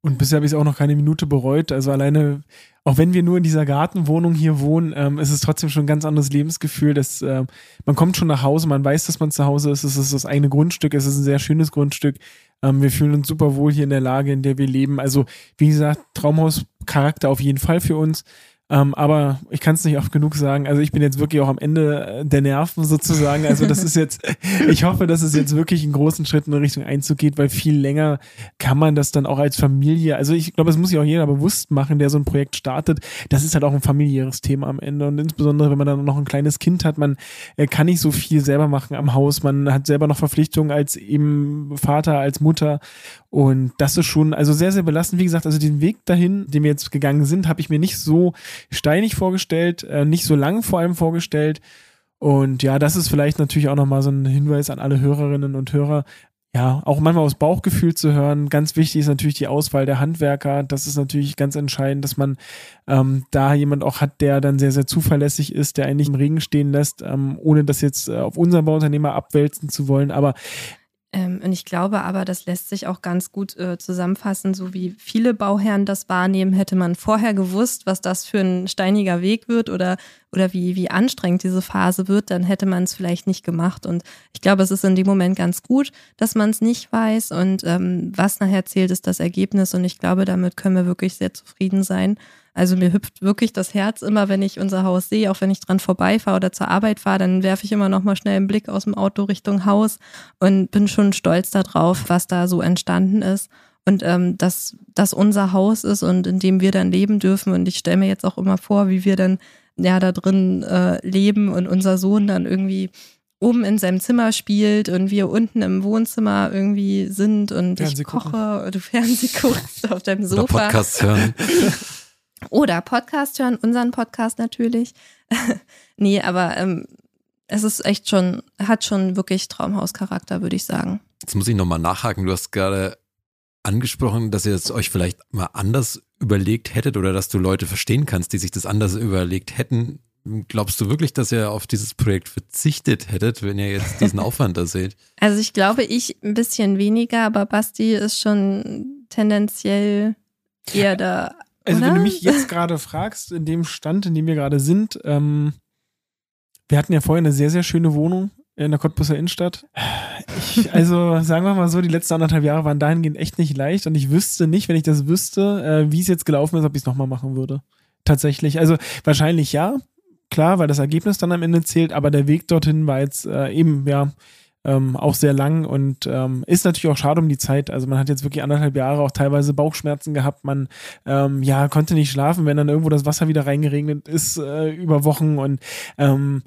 Und bisher habe ich es auch noch keine Minute bereut. Also alleine, auch wenn wir nur in dieser Gartenwohnung hier wohnen, ähm, ist es trotzdem schon ein ganz anderes Lebensgefühl. Dass, äh, man kommt schon nach Hause, man weiß, dass man zu Hause ist. Es ist das eigene Grundstück, es ist ein sehr schönes Grundstück. Ähm, wir fühlen uns super wohl hier in der Lage, in der wir leben. Also, wie gesagt, Traumhaus-Charakter auf jeden Fall für uns. Ähm, aber ich kann es nicht oft genug sagen. Also ich bin jetzt wirklich auch am Ende äh, der Nerven sozusagen. Also das ist jetzt, ich hoffe, dass es jetzt wirklich in großen Schritten in Richtung Einzug geht, weil viel länger kann man das dann auch als Familie. Also ich glaube, es muss sich auch jeder bewusst machen, der so ein Projekt startet. Das ist halt auch ein familiäres Thema am Ende. Und insbesondere, wenn man dann noch ein kleines Kind hat, man äh, kann nicht so viel selber machen am Haus. Man hat selber noch Verpflichtungen als eben Vater, als Mutter. Und das ist schon, also sehr, sehr belastend. Wie gesagt, also den Weg dahin, den wir jetzt gegangen sind, habe ich mir nicht so steinig vorgestellt, äh, nicht so lang vor allem vorgestellt. Und ja, das ist vielleicht natürlich auch nochmal so ein Hinweis an alle Hörerinnen und Hörer. Ja, auch manchmal aus Bauchgefühl zu hören. Ganz wichtig ist natürlich die Auswahl der Handwerker. Das ist natürlich ganz entscheidend, dass man ähm, da jemand auch hat, der dann sehr, sehr zuverlässig ist, der eigentlich im Regen stehen lässt, ähm, ohne das jetzt äh, auf unseren Bauunternehmer abwälzen zu wollen. Aber ähm, und ich glaube aber, das lässt sich auch ganz gut äh, zusammenfassen, so wie viele Bauherren das wahrnehmen, hätte man vorher gewusst, was das für ein steiniger Weg wird oder, oder wie, wie anstrengend diese Phase wird, dann hätte man es vielleicht nicht gemacht. Und ich glaube, es ist in dem Moment ganz gut, dass man es nicht weiß. Und ähm, was nachher zählt, ist das Ergebnis. Und ich glaube, damit können wir wirklich sehr zufrieden sein. Also mir hüpft wirklich das Herz immer, wenn ich unser Haus sehe, auch wenn ich dran vorbeifahre oder zur Arbeit fahre, dann werfe ich immer noch mal schnell einen Blick aus dem Auto Richtung Haus und bin schon stolz darauf, was da so entstanden ist und ähm, dass das unser Haus ist und in dem wir dann leben dürfen. Und ich stelle mir jetzt auch immer vor, wie wir dann ja da drin äh, leben und unser Sohn dann irgendwie oben in seinem Zimmer spielt und wir unten im Wohnzimmer irgendwie sind und Fernseh ich koche, gucken. du Fernseh guckst auf deinem Sofa. Oder Podcast hören. Oder Podcast hören, unseren Podcast natürlich. nee, aber ähm, es ist echt schon, hat schon wirklich Traumhauscharakter, würde ich sagen. Jetzt muss ich nochmal nachhaken. Du hast gerade angesprochen, dass ihr es euch vielleicht mal anders überlegt hättet oder dass du Leute verstehen kannst, die sich das anders überlegt hätten. Glaubst du wirklich, dass ihr auf dieses Projekt verzichtet hättet, wenn ihr jetzt diesen Aufwand da seht? Also ich glaube, ich ein bisschen weniger, aber Basti ist schon tendenziell eher da also Oder? wenn du mich jetzt gerade fragst, in dem Stand, in dem wir gerade sind, ähm, wir hatten ja vorher eine sehr, sehr schöne Wohnung in der Cottbusser Innenstadt. Ich, also sagen wir mal so, die letzten anderthalb Jahre waren dahingehend echt nicht leicht und ich wüsste nicht, wenn ich das wüsste, äh, wie es jetzt gelaufen ist, ob ich es nochmal machen würde. Tatsächlich. Also wahrscheinlich ja, klar, weil das Ergebnis dann am Ende zählt, aber der Weg dorthin war jetzt äh, eben, ja, ähm, auch sehr lang und ähm, ist natürlich auch schade um die Zeit. Also man hat jetzt wirklich anderthalb Jahre auch teilweise Bauchschmerzen gehabt. Man ähm, ja konnte nicht schlafen, wenn dann irgendwo das Wasser wieder reingeregnet ist äh, über Wochen und ähm,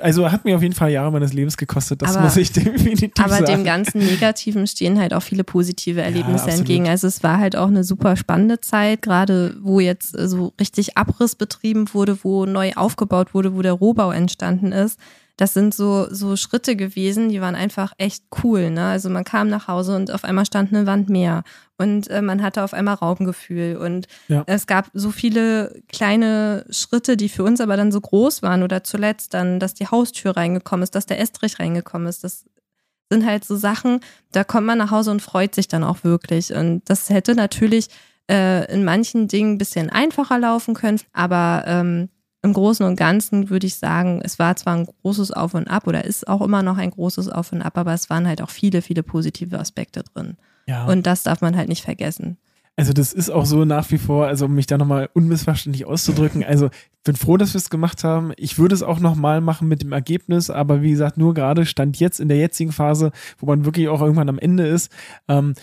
also hat mir auf jeden Fall Jahre meines Lebens gekostet. Das aber, muss ich definitiv aber sagen. Aber dem ganzen Negativen stehen halt auch viele positive Erlebnisse ja, entgegen. Also es war halt auch eine super spannende Zeit, gerade wo jetzt so richtig Abriss betrieben wurde, wo neu aufgebaut wurde, wo der Rohbau entstanden ist das sind so, so Schritte gewesen, die waren einfach echt cool. Ne? Also man kam nach Hause und auf einmal stand eine Wand mehr und äh, man hatte auf einmal Raumgefühl und ja. es gab so viele kleine Schritte, die für uns aber dann so groß waren oder zuletzt dann, dass die Haustür reingekommen ist, dass der Estrich reingekommen ist. Das sind halt so Sachen, da kommt man nach Hause und freut sich dann auch wirklich. Und das hätte natürlich äh, in manchen Dingen ein bisschen einfacher laufen können, aber ähm, im Großen und Ganzen würde ich sagen, es war zwar ein großes Auf und Ab oder ist auch immer noch ein großes Auf und Ab, aber es waren halt auch viele, viele positive Aspekte drin. Ja. Und das darf man halt nicht vergessen. Also das ist auch so nach wie vor, also um mich da nochmal unmissverständlich auszudrücken, also ich bin froh, dass wir es gemacht haben. Ich würde es auch nochmal machen mit dem Ergebnis, aber wie gesagt, nur gerade stand jetzt in der jetzigen Phase, wo man wirklich auch irgendwann am Ende ist, ähm,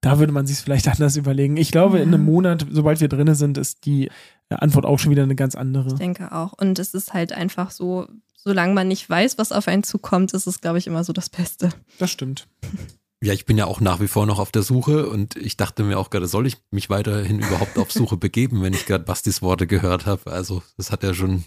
da würde man sich es vielleicht anders überlegen. Ich glaube, in einem Monat, sobald wir drinnen sind, ist die Antwort auch schon wieder eine ganz andere. Ich denke auch. Und es ist halt einfach so, solange man nicht weiß, was auf einen zukommt, ist es, glaube ich, immer so das Beste. Das stimmt. Ja, ich bin ja auch nach wie vor noch auf der Suche und ich dachte mir auch gerade, soll ich mich weiterhin überhaupt auf Suche begeben, wenn ich gerade Bastis Worte gehört habe. Also das hat ja schon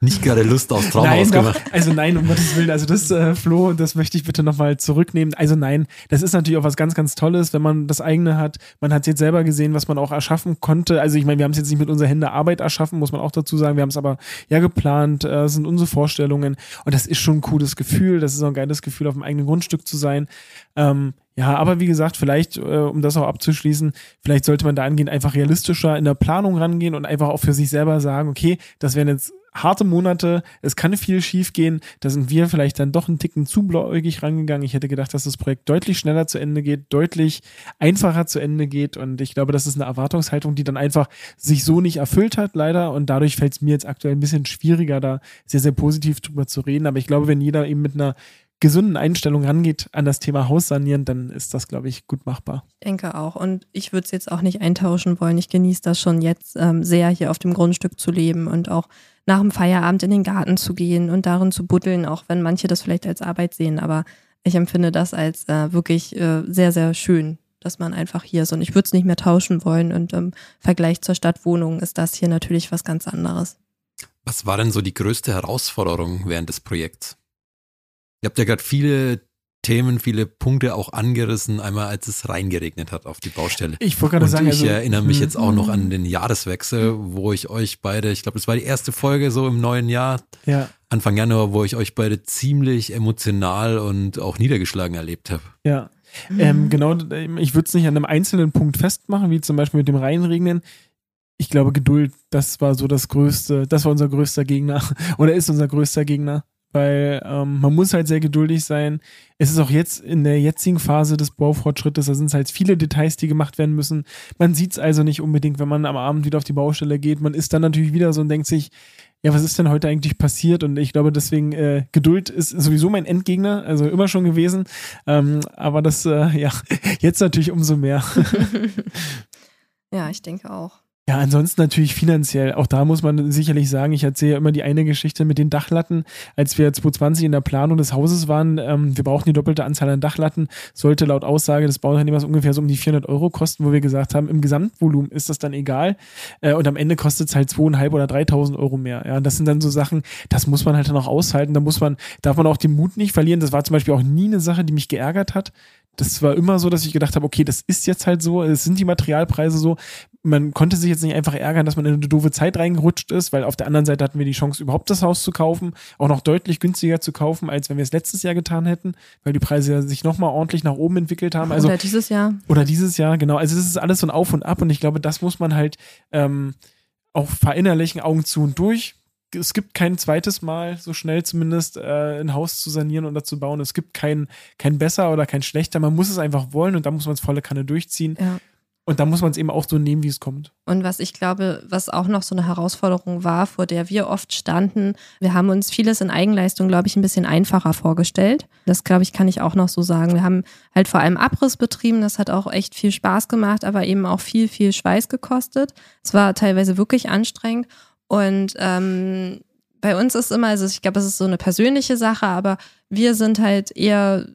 nicht gerade Lust aufs Traumhaus nein, gemacht. Doch, also nein, um Gottes Willen, also das, äh, Flo, das möchte ich bitte nochmal zurücknehmen. Also nein, das ist natürlich auch was ganz, ganz Tolles, wenn man das eigene hat. Man hat jetzt selber gesehen, was man auch erschaffen konnte. Also ich meine, wir haben es jetzt nicht mit unserer Hände Arbeit erschaffen, muss man auch dazu sagen. Wir haben es aber ja geplant, äh, sind unsere Vorstellungen und das ist schon ein cooles Gefühl. Das ist auch ein geiles Gefühl, auf dem eigenen Grundstück zu sein. Ähm, ja, aber wie gesagt, vielleicht, äh, um das auch abzuschließen, vielleicht sollte man da angehend einfach realistischer in der Planung rangehen und einfach auch für sich selber sagen, okay, das wären jetzt harte Monate, es kann viel schief gehen, da sind wir vielleicht dann doch einen Ticken zu blauäugig rangegangen. Ich hätte gedacht, dass das Projekt deutlich schneller zu Ende geht, deutlich einfacher zu Ende geht und ich glaube, das ist eine Erwartungshaltung, die dann einfach sich so nicht erfüllt hat, leider und dadurch fällt es mir jetzt aktuell ein bisschen schwieriger, da sehr, sehr positiv drüber zu reden, aber ich glaube, wenn jeder eben mit einer gesunden Einstellung rangeht an das Thema Haus sanieren, dann ist das, glaube ich, gut machbar. Ich denke auch. Und ich würde es jetzt auch nicht eintauschen wollen. Ich genieße das schon jetzt ähm, sehr, hier auf dem Grundstück zu leben und auch nach dem Feierabend in den Garten zu gehen und darin zu buddeln, auch wenn manche das vielleicht als Arbeit sehen. Aber ich empfinde das als äh, wirklich äh, sehr, sehr schön, dass man einfach hier ist. Und ich würde es nicht mehr tauschen wollen. Und im Vergleich zur Stadtwohnung ist das hier natürlich was ganz anderes. Was war denn so die größte Herausforderung während des Projekts? Ihr habt ja gerade viele Themen, viele Punkte auch angerissen, einmal als es reingeregnet hat auf die Baustelle. Ich wollte gerade sagen, ich also, erinnere mich hm. jetzt auch noch an den Jahreswechsel, wo ich euch beide, ich glaube, das war die erste Folge so im neuen Jahr, ja, Anfang Januar, wo ich euch beide ziemlich emotional und auch niedergeschlagen erlebt habe. ja. Ähm, genau, ich würde es nicht an einem einzelnen Punkt festmachen, wie zum Beispiel mit dem Reinregnen. Ich glaube, Geduld, das war so das größte, das war unser größter Gegner oder ist unser größter Gegner weil ähm, man muss halt sehr geduldig sein. Es ist auch jetzt in der jetzigen Phase des Baufortschrittes, da sind halt viele Details, die gemacht werden müssen. Man sieht es also nicht unbedingt, wenn man am Abend wieder auf die Baustelle geht. Man ist dann natürlich wieder so und denkt sich, ja, was ist denn heute eigentlich passiert? Und ich glaube, deswegen, äh, Geduld ist sowieso mein Endgegner, also immer schon gewesen. Ähm, aber das, äh, ja, jetzt natürlich umso mehr. ja, ich denke auch. Ja, ansonsten natürlich finanziell. Auch da muss man sicherlich sagen, ich erzähle ja immer die eine Geschichte mit den Dachlatten. Als wir 2020 in der Planung des Hauses waren, ähm, wir brauchten die doppelte Anzahl an Dachlatten, sollte laut Aussage des Bauunternehmers ungefähr so um die 400 Euro kosten, wo wir gesagt haben, im Gesamtvolumen ist das dann egal. Äh, und am Ende kostet es halt zweieinhalb oder 3.000 Euro mehr. Ja, das sind dann so Sachen, das muss man halt dann auch aushalten. Da muss man, darf man auch den Mut nicht verlieren. Das war zum Beispiel auch nie eine Sache, die mich geärgert hat das war immer so, dass ich gedacht habe, okay, das ist jetzt halt so, es sind die Materialpreise so. Man konnte sich jetzt nicht einfach ärgern, dass man in eine doofe Zeit reingerutscht ist, weil auf der anderen Seite hatten wir die Chance, überhaupt das Haus zu kaufen, auch noch deutlich günstiger zu kaufen, als wenn wir es letztes Jahr getan hätten, weil die Preise ja sich nochmal ordentlich nach oben entwickelt haben. Also, oder dieses Jahr. Oder dieses Jahr, genau. Also es ist alles so ein Auf und Ab und ich glaube, das muss man halt ähm, auch verinnerlichen, Augen zu und durch es gibt kein zweites Mal, so schnell zumindest, äh, ein Haus zu sanieren oder zu bauen. Es gibt kein, kein besser oder kein schlechter. Man muss es einfach wollen und da muss man es volle Kanne durchziehen. Ja. Und da muss man es eben auch so nehmen, wie es kommt. Und was ich glaube, was auch noch so eine Herausforderung war, vor der wir oft standen, wir haben uns vieles in Eigenleistung, glaube ich, ein bisschen einfacher vorgestellt. Das, glaube ich, kann ich auch noch so sagen. Wir haben halt vor allem Abriss betrieben, das hat auch echt viel Spaß gemacht, aber eben auch viel, viel Schweiß gekostet. Es war teilweise wirklich anstrengend. Und ähm, bei uns ist immer, also ich glaube, es ist so eine persönliche Sache, aber wir sind halt eher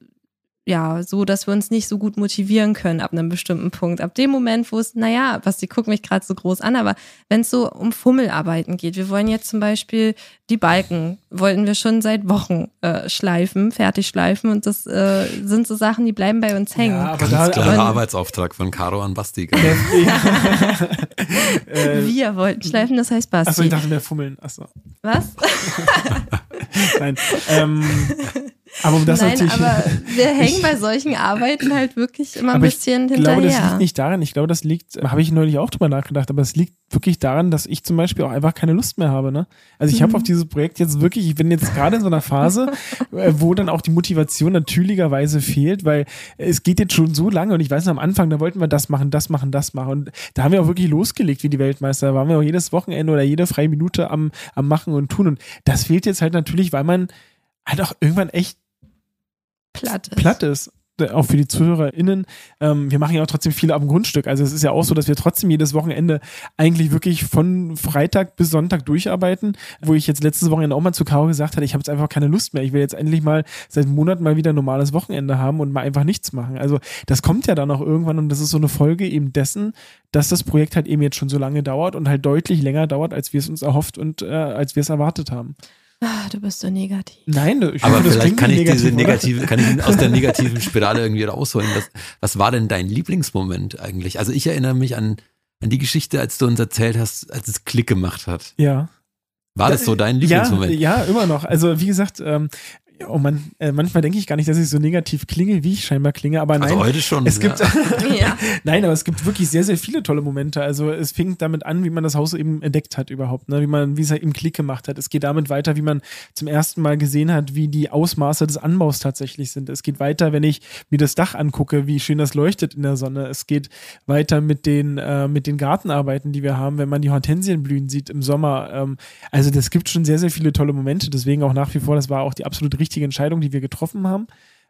ja, so, dass wir uns nicht so gut motivieren können ab einem bestimmten Punkt. Ab dem Moment, wo es, naja, was, die gucken mich gerade so groß an, aber wenn es so um Fummelarbeiten geht, wir wollen jetzt zum Beispiel die Balken, wollten wir schon seit Wochen äh, schleifen, fertig schleifen und das äh, sind so Sachen, die bleiben bei uns hängen. Ja, aber Ganz da, klarer Arbeitsauftrag von Caro an Basti. wir wollten schleifen, das heißt Basti. Achso, ich dachte, wir fummeln. Achso. Was? Nein. Ähm, Aber das Nein, natürlich. aber wir hängen bei solchen Arbeiten halt wirklich immer ein ich bisschen Ich hinterher. glaube, das liegt nicht daran. Ich glaube, das liegt, habe ich neulich auch drüber nachgedacht, aber es liegt wirklich daran, dass ich zum Beispiel auch einfach keine Lust mehr habe. Ne? Also ich habe Mhm. auf dieses Projekt jetzt wirklich, ich bin jetzt gerade in so einer Phase, äh, wo dann auch die Motivation natürlicherweise fehlt, weil es geht jetzt schon so lange und ich weiß noch am Anfang, da wollten wir das machen, das machen, das machen und da haben wir auch wirklich losgelegt wie die Weltmeister. Da waren wir auch jedes Wochenende oder jede freie Minute am, am Machen und Tun und das fehlt jetzt halt natürlich, weil man halt auch irgendwann echt platt ist. platt ist. äh, Auch für die ZuhörerInnen. Ähm, wir machen ja auch trotzdem viel am Grundstück. Also es ist ja auch so, dass wir trotzdem jedes Wochenende eigentlich wirklich von Freitag bis Sonntag durcharbeiten, wo ich jetzt letztes Wochenende auch mal zu Caro gesagt hatte, ich habe jetzt einfach keine Lust mehr. Ich will jetzt endlich mal seit Monaten mal wieder ein normales Wochenende haben und mal einfach nichts machen. Also das kommt ja dann auch irgendwann und das ist so eine Folge eben dessen, dass das Projekt halt eben jetzt schon so lange dauert und halt deutlich länger dauert, als wir es uns erhofft und äh, als wir es erwartet haben. Ah, du bist so negativ. Nein, ich Aber finde, vielleicht kann ich nicht diese negativ, oder? negative, kann ich ihn aus der negativen Spirale irgendwie rausholen. Was, was war denn dein Lieblingsmoment eigentlich? Also ich erinnere mich an, an die Geschichte, als du uns erzählt hast, als es Klick gemacht hat. Ja. War das so dein Lieblingsmoment? Ja, ja, immer noch. Also wie gesagt, ähm, oh man, äh, manchmal denke ich gar nicht, dass ich so negativ klinge, wie ich scheinbar klinge, aber nein. also heute schon. es gibt, ja. Ja. nein, aber es gibt wirklich sehr, sehr viele tolle Momente. Also es fing damit an, wie man das Haus eben entdeckt hat überhaupt, ne? wie man, wie es halt eben Klick gemacht hat. Es geht damit weiter, wie man zum ersten Mal gesehen hat, wie die Ausmaße des Anbaus tatsächlich sind. Es geht weiter, wenn ich mir das Dach angucke, wie schön das leuchtet in der Sonne. Es geht weiter mit den, äh, mit den Gartenarbeiten, die wir haben, wenn man die Hortensien blühen sieht im Sommer. Ähm, also das gibt schon sehr, sehr viele tolle Momente. Deswegen auch nach wie vor, das war auch die absolut richtige Entscheidung, die wir getroffen haben.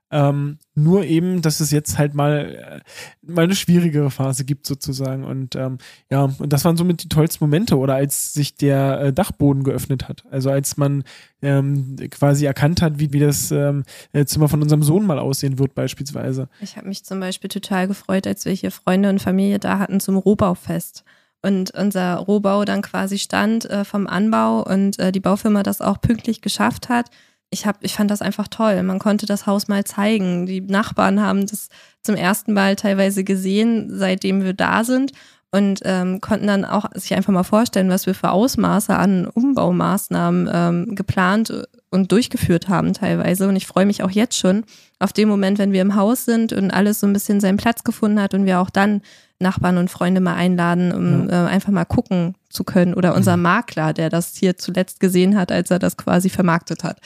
Ähm, nur eben, dass es jetzt halt mal, äh, mal eine schwierigere Phase gibt sozusagen. Und ähm, ja, und das waren somit die tollsten Momente. Oder als sich der äh, Dachboden geöffnet hat. Also als man ähm, quasi erkannt hat, wie, wie das ähm, äh, Zimmer von unserem Sohn mal aussehen wird beispielsweise. Ich habe mich zum Beispiel total gefreut, als wir hier Freunde und Familie da hatten zum Rohbaufest. Und unser Rohbau dann quasi stand äh, vom Anbau und äh, die Baufirma das auch pünktlich geschafft hat. Ich, hab, ich fand das einfach toll. Man konnte das Haus mal zeigen. Die Nachbarn haben das zum ersten Mal teilweise gesehen, seitdem wir da sind. Und ähm, konnten dann auch sich einfach mal vorstellen, was wir für Ausmaße an Umbaumaßnahmen ähm, geplant und durchgeführt haben teilweise. Und ich freue mich auch jetzt schon auf den Moment, wenn wir im Haus sind und alles so ein bisschen seinen Platz gefunden hat und wir auch dann Nachbarn und Freunde mal einladen, um äh, einfach mal gucken zu können. Oder unser Makler, der das hier zuletzt gesehen hat, als er das quasi vermarktet hat.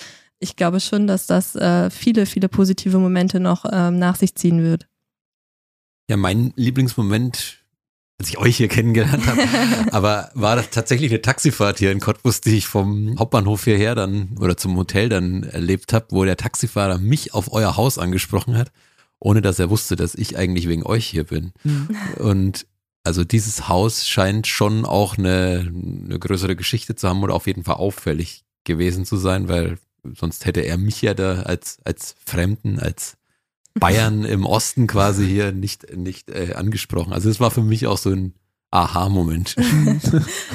Ich glaube schon, dass das äh, viele, viele positive Momente noch ähm, nach sich ziehen wird. Ja, mein Lieblingsmoment, als ich euch hier kennengelernt habe, aber war das tatsächlich eine Taxifahrt hier in Cottbus, die ich vom Hauptbahnhof hierher dann oder zum Hotel dann erlebt habe, wo der Taxifahrer mich auf euer Haus angesprochen hat, ohne dass er wusste, dass ich eigentlich wegen euch hier bin. Und also dieses Haus scheint schon auch eine, eine größere Geschichte zu haben oder auf jeden Fall auffällig gewesen zu sein, weil sonst hätte er mich ja da als, als Fremden, als Bayern im Osten quasi hier nicht, nicht äh, angesprochen. Also es war für mich auch so ein Aha-Moment.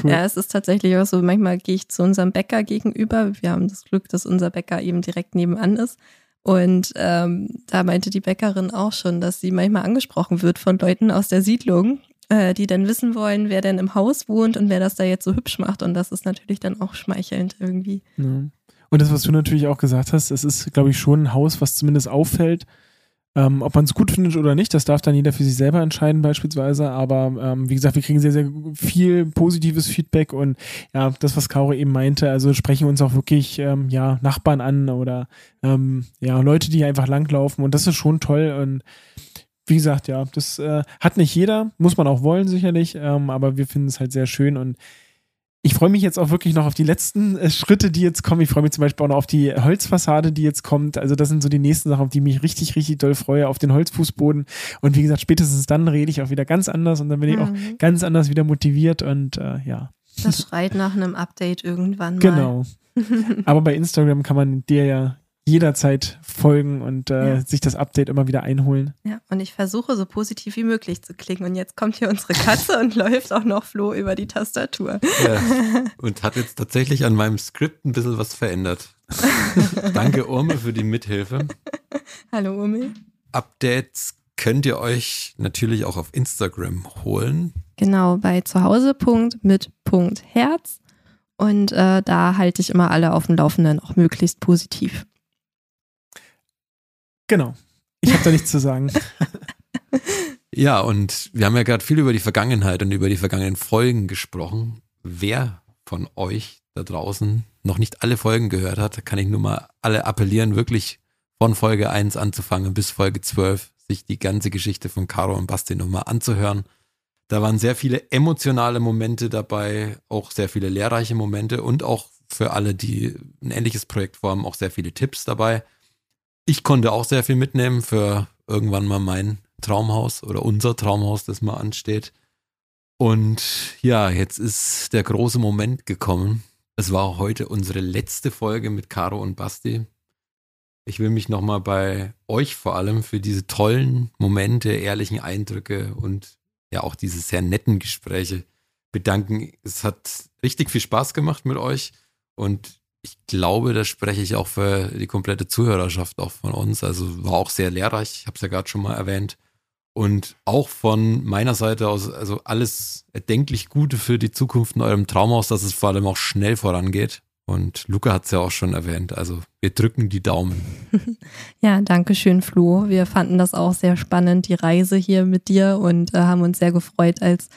Ja, es ist tatsächlich auch so, manchmal gehe ich zu unserem Bäcker gegenüber. Wir haben das Glück, dass unser Bäcker eben direkt nebenan ist. Und ähm, da meinte die Bäckerin auch schon, dass sie manchmal angesprochen wird von Leuten aus der Siedlung, äh, die dann wissen wollen, wer denn im Haus wohnt und wer das da jetzt so hübsch macht. Und das ist natürlich dann auch schmeichelnd irgendwie. Ja. Und das, was du natürlich auch gesagt hast, es ist, glaube ich, schon ein Haus, was zumindest auffällt. Ähm, ob man es gut findet oder nicht, das darf dann jeder für sich selber entscheiden beispielsweise. Aber ähm, wie gesagt, wir kriegen sehr, sehr viel positives Feedback und ja, das, was Kaure eben meinte, also sprechen uns auch wirklich ähm, ja, Nachbarn an oder ähm, ja, Leute, die einfach langlaufen. Und das ist schon toll. Und wie gesagt, ja, das äh, hat nicht jeder, muss man auch wollen sicherlich, ähm, aber wir finden es halt sehr schön. Und ich freue mich jetzt auch wirklich noch auf die letzten äh, Schritte, die jetzt kommen. Ich freue mich zum Beispiel auch noch auf die Holzfassade, die jetzt kommt. Also das sind so die nächsten Sachen, auf die ich mich richtig, richtig doll freue, auf den Holzfußboden. Und wie gesagt, spätestens dann rede ich auch wieder ganz anders und dann bin ich auch Mhm. ganz anders wieder motiviert und äh, ja, Das schreit nach einem Update irgendwann mal. genau. Aber bei Instagram kann man dir ja jederzeit folgen und äh, Ja. sich das Update immer wieder einholen. Ja, und ich versuche so positiv wie möglich zu klingen. Und jetzt kommt hier unsere Katze und läuft auch noch Flo über die Tastatur. Ja. Und hat jetzt tatsächlich an meinem Skript ein bisschen was verändert. Danke, Urme, für die Mithilfe. Hallo, Umi. Updates könnt ihr euch natürlich auch auf Instagram holen. Genau, bei zuhause.mit.herz. Und äh, da halte ich immer alle auf dem Laufenden, auch möglichst positiv. Genau. Ich habe da nichts zu sagen. Ja, und wir haben ja gerade viel über die Vergangenheit und über die vergangenen Folgen gesprochen. Wer von euch da draußen noch nicht alle Folgen gehört hat, kann ich nur mal alle appellieren, wirklich von Folge 1 anzufangen bis Folge 12, sich die ganze Geschichte von Caro und Basti nochmal anzuhören. Da waren sehr viele emotionale Momente dabei, auch sehr viele lehrreiche Momente und auch für alle, die ein ähnliches Projekt vorhaben, auch sehr viele Tipps dabei. Ich konnte auch sehr viel mitnehmen für irgendwann mal mein Traumhaus oder unser Traumhaus, das mal ansteht. Und ja, jetzt ist der große Moment gekommen. Es war heute unsere letzte Folge mit Caro und Basti. Ich will mich nochmal bei euch vor allem für diese tollen Momente, ehrlichen Eindrücke und ja auch diese sehr netten Gespräche bedanken. Es hat richtig viel Spaß gemacht mit euch und ich glaube, da spreche ich auch für die komplette Zuhörerschaft auch von uns. Also war auch sehr lehrreich, ich habe es ja gerade schon mal erwähnt. Und auch von meiner Seite aus, also alles erdenklich Gute für die Zukunft in eurem Traumhaus, dass es vor allem auch schnell vorangeht. Und Luca hat es ja auch schon erwähnt. Also wir drücken die Daumen. Ja, danke schön, Flo. Wir fanden das auch sehr spannend, die Reise hier mit dir und äh, haben uns sehr gefreut, als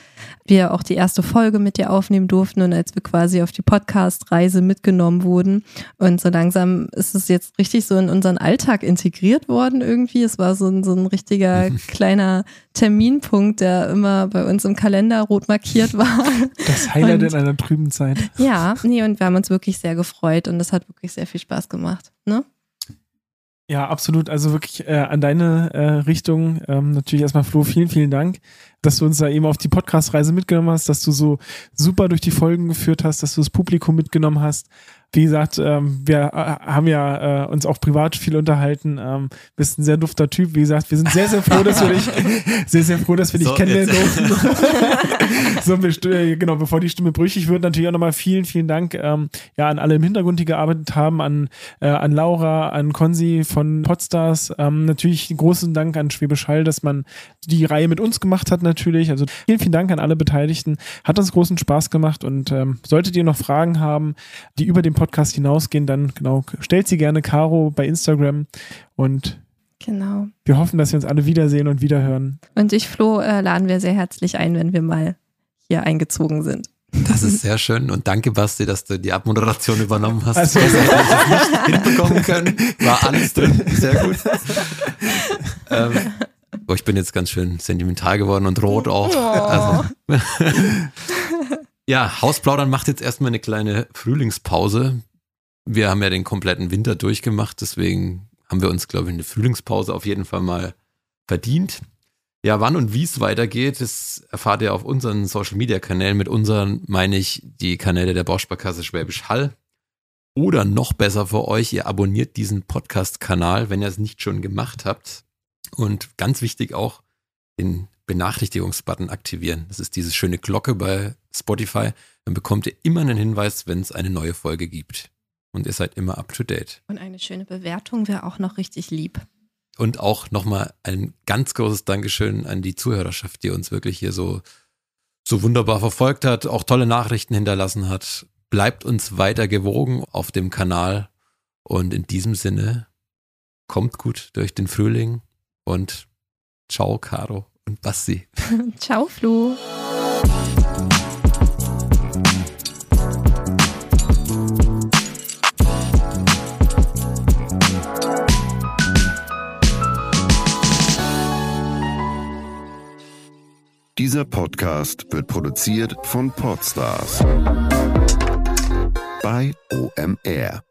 wir auch die erste Folge mit dir aufnehmen durften und als wir quasi auf die Podcast-Reise mitgenommen wurden. Und so langsam ist es jetzt richtig so in unseren Alltag integriert worden irgendwie. Es war so ein, so ein richtiger kleiner Terminpunkt, der immer bei uns im Kalender rot markiert war. Das Highlight Und- in einer trüben Zeit. Ja, nee, und wir haben uns wirklich sehr gefreut und es hat wirklich sehr viel Spaß gemacht. Ne? Ja, absolut. Also wirklich äh, an deine äh, Richtung. Ähm, natürlich erstmal Flo, vielen, vielen Dank, dass du uns da eben auf die Podcast-Reise mitgenommen hast, dass du so super durch die Folgen geführt hast, dass du das Publikum mitgenommen hast. Wie gesagt, ähm, wir äh, haben ja äh, uns auch privat viel unterhalten. Ähm, bist ein sehr dufter Typ. Wie gesagt, wir sind sehr, sehr froh, dass wir dich, sehr, sehr froh, dass wir dich So, kennenlernen durften. so, äh, genau, bevor die Stimme brüchig wird, natürlich auch nochmal vielen, vielen Dank ähm, ja, an alle im Hintergrund, die gearbeitet haben, an, äh, an Laura, an Konzi von Podstars. Ähm, natürlich großen Dank an Schwäbisch Hall, dass man die Reihe mit uns gemacht hat natürlich. Also vielen, vielen Dank an alle Beteiligten. Hat uns großen Spaß gemacht und ähm, solltet ihr noch Fragen haben, die über den Podcast hinausgehen, dann genau, stellt sie gerne Caro bei Instagram und Genau. wir hoffen, dass wir uns alle wiedersehen und wiederhören. Und dich, Flo, äh, laden wir sehr herzlich ein, wenn wir mal hier eingezogen sind. Das ist sehr schön und danke Basti, dass du die Abmoderation übernommen hast. Also- Besser hätte ich es nicht hinbekommen können. War alles drin, sehr gut. Ähm, oh, ich bin jetzt ganz schön sentimental geworden und rot auch. Also, ja, Hausplaudern macht jetzt erstmal eine kleine Frühlingspause. Wir haben ja den kompletten Winter durchgemacht, deswegen haben wir uns, glaube ich, eine Frühlingspause auf jeden Fall mal verdient. Ja, wann und wie es weitergeht, das erfahrt ihr auf unseren Social Media Kanälen. Mit unseren meine ich die Kanäle der Bausparkasse Schwäbisch Hall. Oder noch besser für euch, ihr abonniert diesen Podcast-Kanal, wenn ihr es nicht schon gemacht habt. Und ganz wichtig auch, den Benachrichtigungsbutton aktivieren. Das ist diese schöne Glocke bei Spotify. Dann bekommt ihr immer einen Hinweis, wenn es eine neue Folge gibt. Und ihr seid immer up to date. Und eine schöne Bewertung wäre auch noch richtig lieb. Und auch nochmal ein ganz großes Dankeschön an die Zuhörerschaft, die uns wirklich hier so, so wunderbar verfolgt hat, auch tolle Nachrichten hinterlassen hat. Bleibt uns weiter gewogen auf dem Kanal. Und in diesem Sinne, kommt gut durch den Frühling und ciao, Caro und Basti. Ciao, Flo. Dieser Podcast wird produziert von Podstars bei OMR.